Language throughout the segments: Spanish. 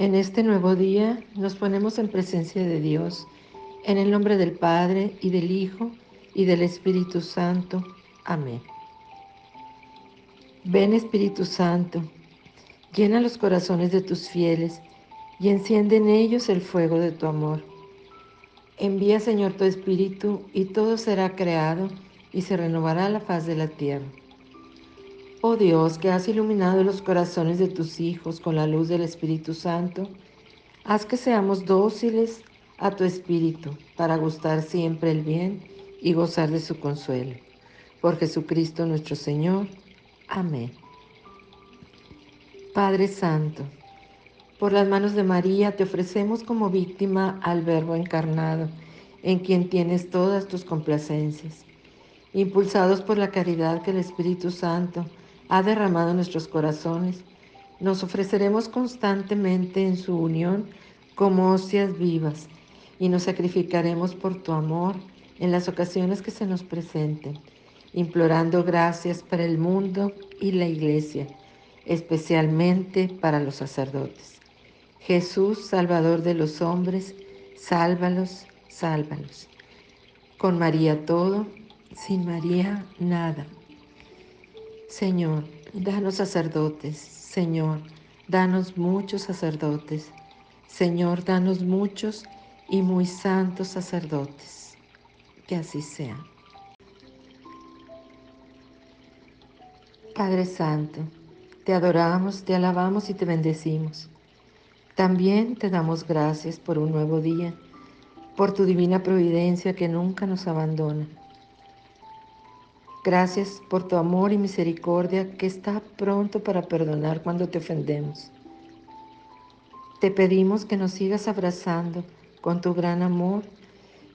En este nuevo día nos ponemos en presencia de Dios, en el nombre del Padre y del Hijo y del Espíritu Santo. Amén. Ven Espíritu Santo, llena los corazones de tus fieles y enciende en ellos el fuego de tu amor. Envía Señor tu Espíritu y todo será creado y se renovará la faz de la tierra. Oh Dios, que has iluminado los corazones de tus hijos con la luz del Espíritu Santo, haz que seamos dóciles a tu Espíritu para gustar siempre el bien y gozar de su consuelo. Por Jesucristo nuestro Señor. Amén. Padre Santo, por las manos de María te ofrecemos como víctima al Verbo encarnado, en quien tienes todas tus complacencias. Impulsados por la caridad que el Espíritu Santo ha derramado nuestros corazones, nos ofreceremos constantemente en su unión como hostias vivas y nos sacrificaremos por tu amor en las ocasiones que se nos presenten, implorando gracias para el mundo y la iglesia, especialmente para los sacerdotes. Jesús, Salvador de los hombres, sálvalos, sálvalos. Con María todo, sin María nada. Señor, danos sacerdotes. Señor, danos muchos sacerdotes. Señor, danos muchos y muy santos sacerdotes. Que así sea. Padre Santo, te adoramos, te alabamos y te bendecimos. También te damos gracias por un nuevo día, por tu divina providencia que nunca nos abandona. Gracias por tu amor y misericordia que está pronto para perdonar cuando te ofendemos. Te pedimos que nos sigas abrazando con tu gran amor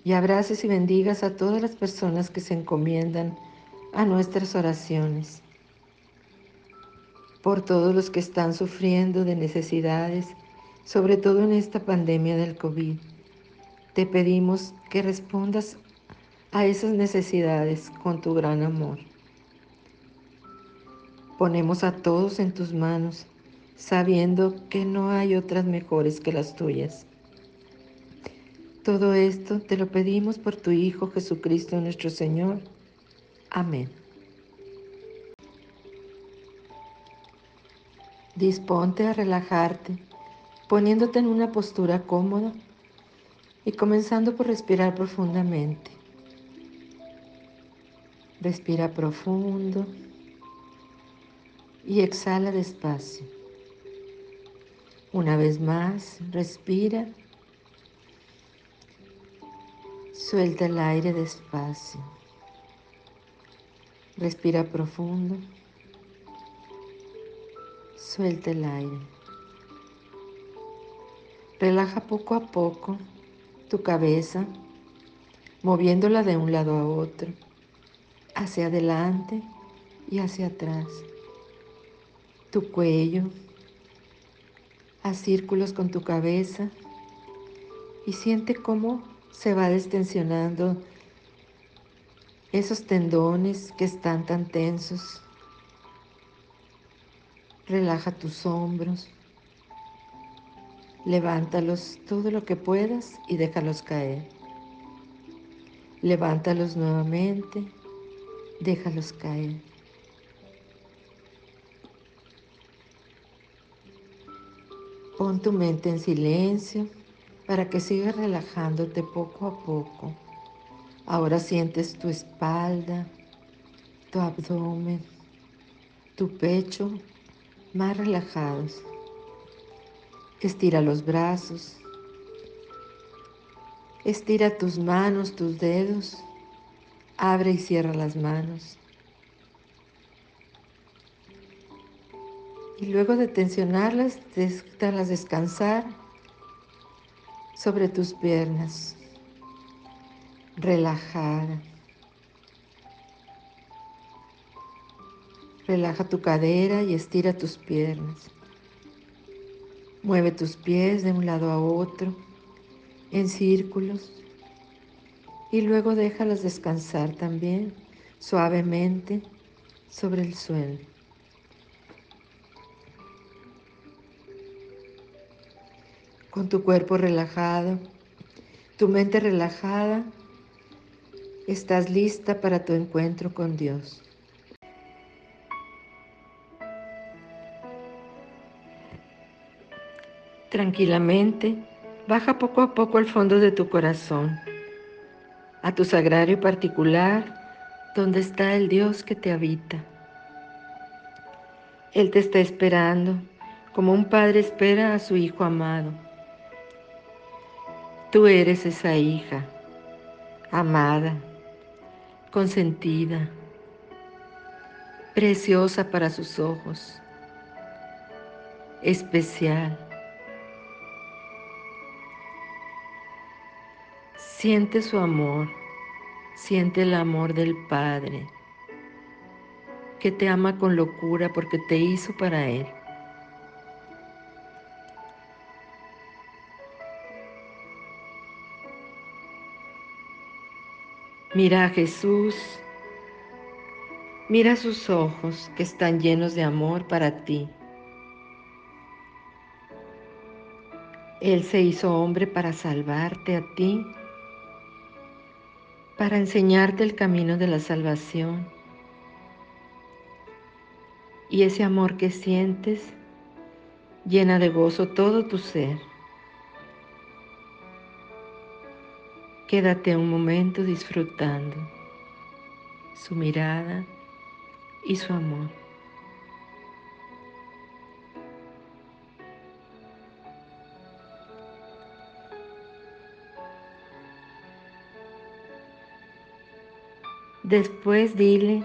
y abraces y bendigas a todas las personas que se encomiendan a nuestras oraciones. Por todos los que están sufriendo de necesidades, sobre todo en esta pandemia del COVID, te pedimos que respondas a esas necesidades con tu gran amor. Ponemos a todos en tus manos, sabiendo que no hay otras mejores que las tuyas. Todo esto te lo pedimos por tu Hijo Jesucristo nuestro Señor. Amén. Disponte a relajarte, poniéndote en una postura cómoda y comenzando por respirar profundamente. Respira profundo y exhala despacio. Una vez más, respira. Suelta el aire despacio. Respira profundo. Suelta el aire. Relaja poco a poco tu cabeza, moviéndola de un lado a otro hacia adelante y hacia atrás. Tu cuello, haz círculos con tu cabeza y siente cómo se va destensionando esos tendones que están tan tensos. Relaja tus hombros, levántalos todo lo que puedas y déjalos caer. Levántalos nuevamente déjalos caer. Pon tu mente en silencio para que sigas relajándote poco a poco. Ahora sientes tu espalda, tu abdomen, tu pecho más relajados. Estira los brazos. Estira tus manos, tus dedos Abre y cierra las manos. Y luego de tensionarlas, déjalas descansar sobre tus piernas, relajada. Relaja tu cadera y estira tus piernas. Mueve tus pies de un lado a otro en círculos y luego déjalas descansar también suavemente sobre el suelo. con tu cuerpo relajado, tu mente relajada, estás lista para tu encuentro con Dios. Tranquilamente, baja poco a poco al fondo de tu corazón, a tu sagrario particular, donde está el Dios que te habita. Él te está esperando, como un padre espera a su hijo amado. Tú eres esa hija, amada, consentida, preciosa para sus ojos, especial. Siente su amor, siente el amor del Padre, que te ama con locura porque te hizo para Él. Mira a Jesús, mira sus ojos que están llenos de amor para ti. Él se hizo hombre para salvarte a ti, para enseñarte el camino de la salvación. Y ese amor que sientes llena de gozo todo tu ser. Quédate un momento disfrutando su mirada y su amor. Después dile,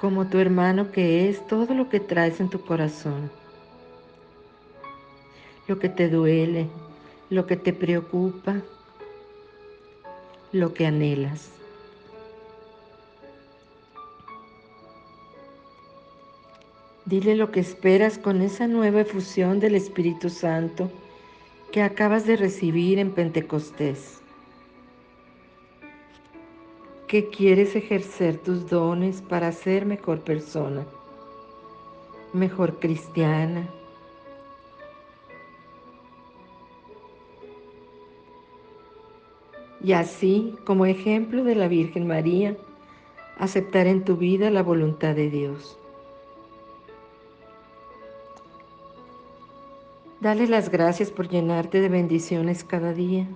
como tu hermano que es, todo lo que traes en tu corazón, lo que te duele, lo que te preocupa, lo que anhelas. Dile lo que esperas con esa nueva efusión del Espíritu Santo que acabas de recibir en Pentecostés. Que quieres ejercer tus dones para ser mejor persona, mejor cristiana, y así, como ejemplo de la Virgen María, aceptar en tu vida la voluntad de Dios. Dale las gracias por llenarte de bendiciones cada día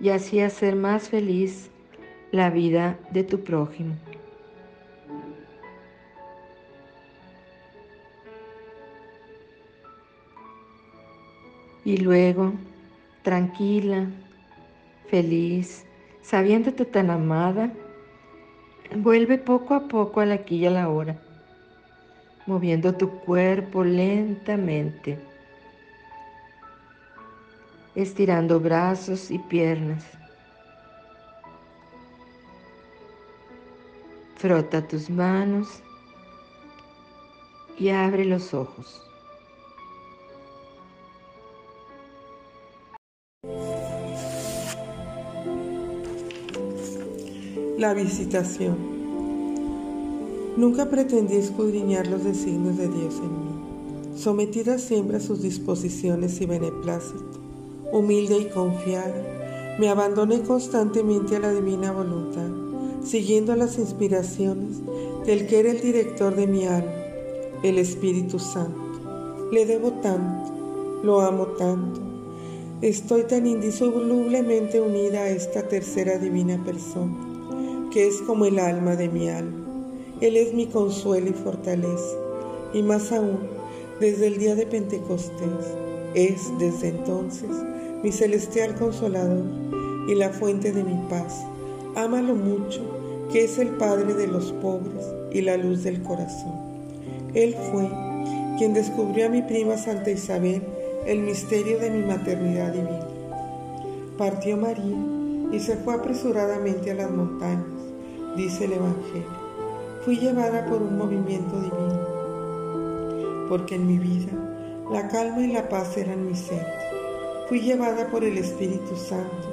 y así hacer más feliz la vida de tu prójimo. Y luego, tranquila, feliz, sabiéndote tan amada, vuelve poco a poco a la aquí y a la hora, moviendo tu cuerpo lentamente, estirando brazos y piernas. Frota tus manos y abre los ojos. La visitación. Nunca pretendí escudriñar los designios de Dios en mí, sometida siempre a sus disposiciones y beneplácito, humilde y confiada, me abandoné constantemente a la divina voluntad, siguiendo las inspiraciones del que era el director de mi alma, el Espíritu Santo. Le debo tanto, lo amo tanto, estoy tan indisolublemente unida a esta tercera divina persona que es como el alma de mi alma. Él es mi consuelo y fortaleza, y más aún, desde el día de Pentecostés, es desde entonces mi celestial consolador y la fuente de mi paz. Ámalo mucho, que es el Padre de los pobres y la luz del corazón. Él fue quien descubrió a mi prima Santa Isabel el misterio de mi maternidad divina. Partió María y se fue apresuradamente a las montañas dice el Evangelio, fui llevada por un movimiento divino, porque en mi vida la calma y la paz eran mi centro. Fui llevada por el Espíritu Santo,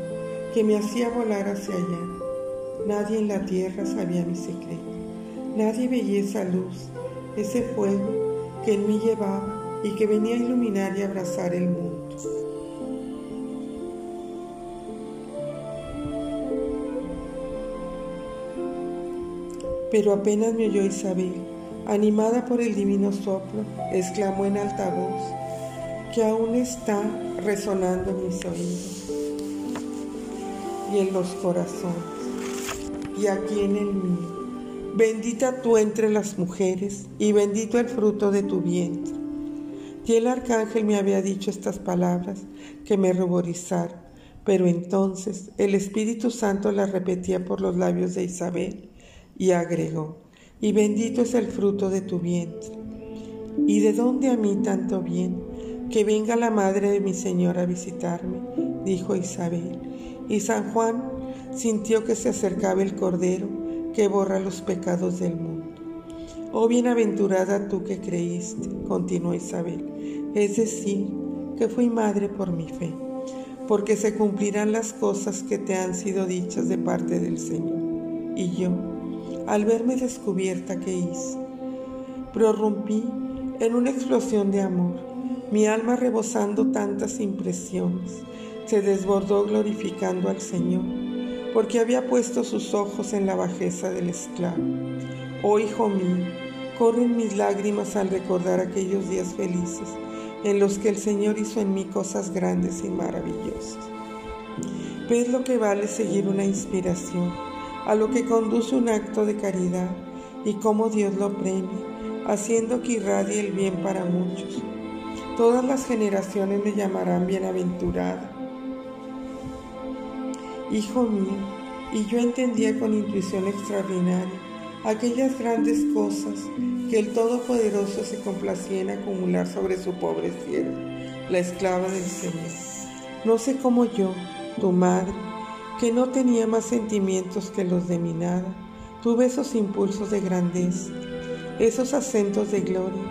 que me hacía volar hacia allá. Nadie en la tierra sabía mi secreto. Nadie veía esa luz, ese fuego que en mí llevaba y que venía a iluminar y abrazar el mundo. Pero apenas me oyó Isabel, animada por el divino soplo, exclamó en alta voz, que aún está resonando en mis oídos y en los corazones, y aquí en el mío. Bendita tú entre las mujeres, y bendito el fruto de tu vientre. Y el arcángel me había dicho estas palabras que me ruborizaron, pero entonces el Espíritu Santo las repetía por los labios de Isabel y agregó, y bendito es el fruto de tu vientre. ¿Y de dónde a mí tanto bien? Que venga la madre de mi Señor a visitarme, dijo Isabel. Y San Juan sintió que se acercaba el Cordero que borra los pecados del mundo. Oh bienaventurada tú que creíste, continuó Isabel, es decir, que fui madre por mi fe, porque se cumplirán las cosas que te han sido dichas de parte del Señor. Y yo, al verme descubierta, ¿qué hice? Prorrumpí en una explosión de amor, mi alma rebosando tantas impresiones, se desbordó glorificando al Señor, porque había puesto sus ojos en la bajeza del esclavo. Oh Hijo mío, corren mis lágrimas al recordar aquellos días felices en los que el Señor hizo en mí cosas grandes y maravillosas. ¿Ves lo que vale seguir una inspiración? a lo que conduce un acto de caridad y cómo Dios lo premia, haciendo que irradie el bien para muchos. Todas las generaciones me llamarán bienaventurada. Hijo mío, y yo entendía con intuición extraordinaria aquellas grandes cosas que el Todopoderoso se complacía en acumular sobre su pobre sierva, la esclava del Señor. No sé cómo yo, tu madre, que no tenía más sentimientos que los de mi nada, tuve esos impulsos de grandeza, esos acentos de gloria,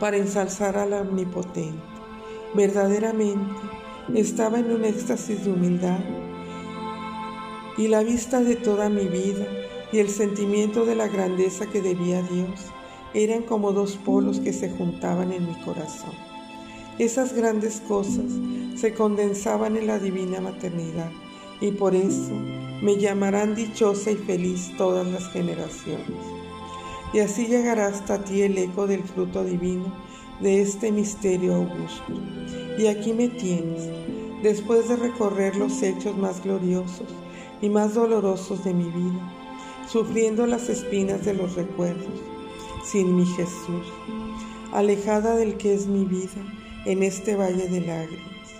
para ensalzar al omnipotente. Verdaderamente estaba en un éxtasis de humildad y la vista de toda mi vida y el sentimiento de la grandeza que debía a Dios eran como dos polos que se juntaban en mi corazón. Esas grandes cosas se condensaban en la divina maternidad y por eso me llamarán dichosa y feliz todas las generaciones. Y así llegará hasta ti el eco del fruto divino de este misterio augusto. Y aquí me tienes, después de recorrer los hechos más gloriosos y más dolorosos de mi vida, sufriendo las espinas de los recuerdos, sin mi Jesús, alejada del que es mi vida en este valle de lágrimas,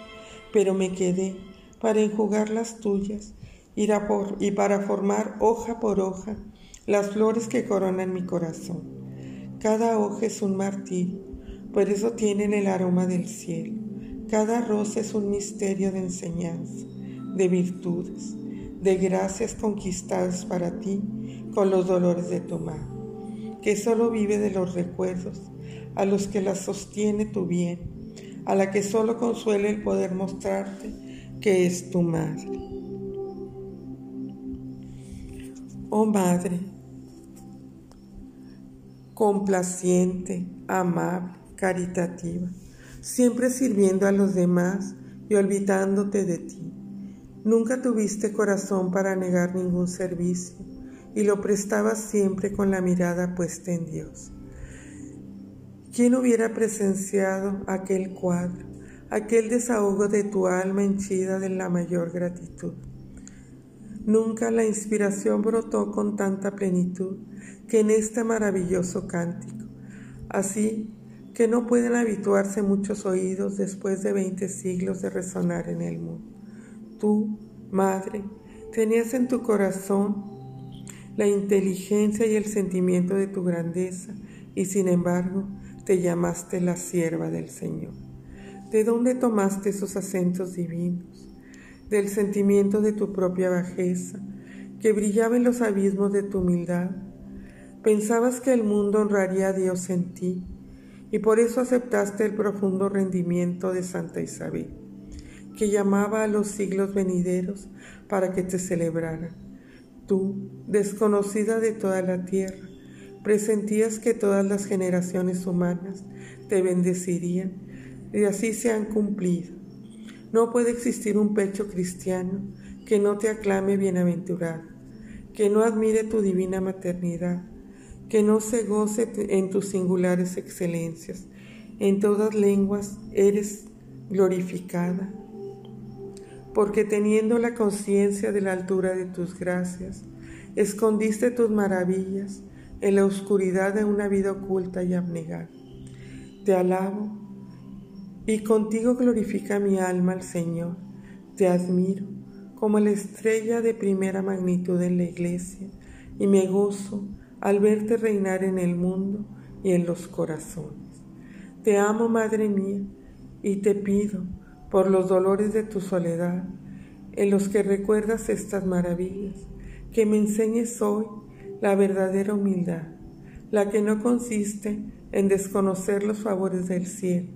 pero me quedé para enjugar las tuyas y para formar hoja por hoja las flores que coronan mi corazón. Cada hoja es un martirio, por eso tienen el aroma del cielo. Cada rosa es un misterio de enseñanza, de virtudes, de gracias conquistadas para ti con los dolores de tu mano, que solo vive de los recuerdos, a los que la sostiene tu bien a la que solo consuela el poder mostrarte que es tu madre. Oh Madre, complaciente, amable, caritativa, siempre sirviendo a los demás y olvidándote de ti. Nunca tuviste corazón para negar ningún servicio y lo prestabas siempre con la mirada puesta en Dios. ¿Quién hubiera presenciado aquel cuadro, aquel desahogo de tu alma henchida de la mayor gratitud? Nunca la inspiración brotó con tanta plenitud que en este maravilloso cántico, así que no pueden habituarse muchos oídos después de veinte siglos de resonar en el mundo. Tú, Madre, tenías en tu corazón la inteligencia y el sentimiento de tu grandeza y sin embargo te llamaste la sierva del Señor. ¿De dónde tomaste esos acentos divinos? Del sentimiento de tu propia bajeza, que brillaba en los abismos de tu humildad. Pensabas que el mundo honraría a Dios en ti, y por eso aceptaste el profundo rendimiento de Santa Isabel, que llamaba a los siglos venideros para que te celebraran. Tú, desconocida de toda la tierra, presentías que todas las generaciones humanas te bendecirían y así se han cumplido. No puede existir un pecho cristiano que no te aclame bienaventurado, que no admire tu divina maternidad, que no se goce en tus singulares excelencias. En todas lenguas eres glorificada, porque teniendo la conciencia de la altura de tus gracias, escondiste tus maravillas en la oscuridad de una vida oculta y abnegada. Te alabo y contigo glorifica mi alma al Señor. Te admiro como la estrella de primera magnitud en la iglesia y me gozo al verte reinar en el mundo y en los corazones. Te amo, Madre mía, y te pido, por los dolores de tu soledad, en los que recuerdas estas maravillas, que me enseñes hoy la verdadera humildad, la que no consiste en desconocer los favores del cielo,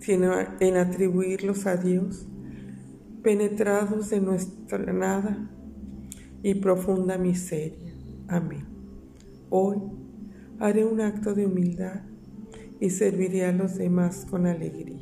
sino en atribuirlos a Dios, penetrados de nuestra nada y profunda miseria. Amén. Hoy haré un acto de humildad y serviré a los demás con alegría.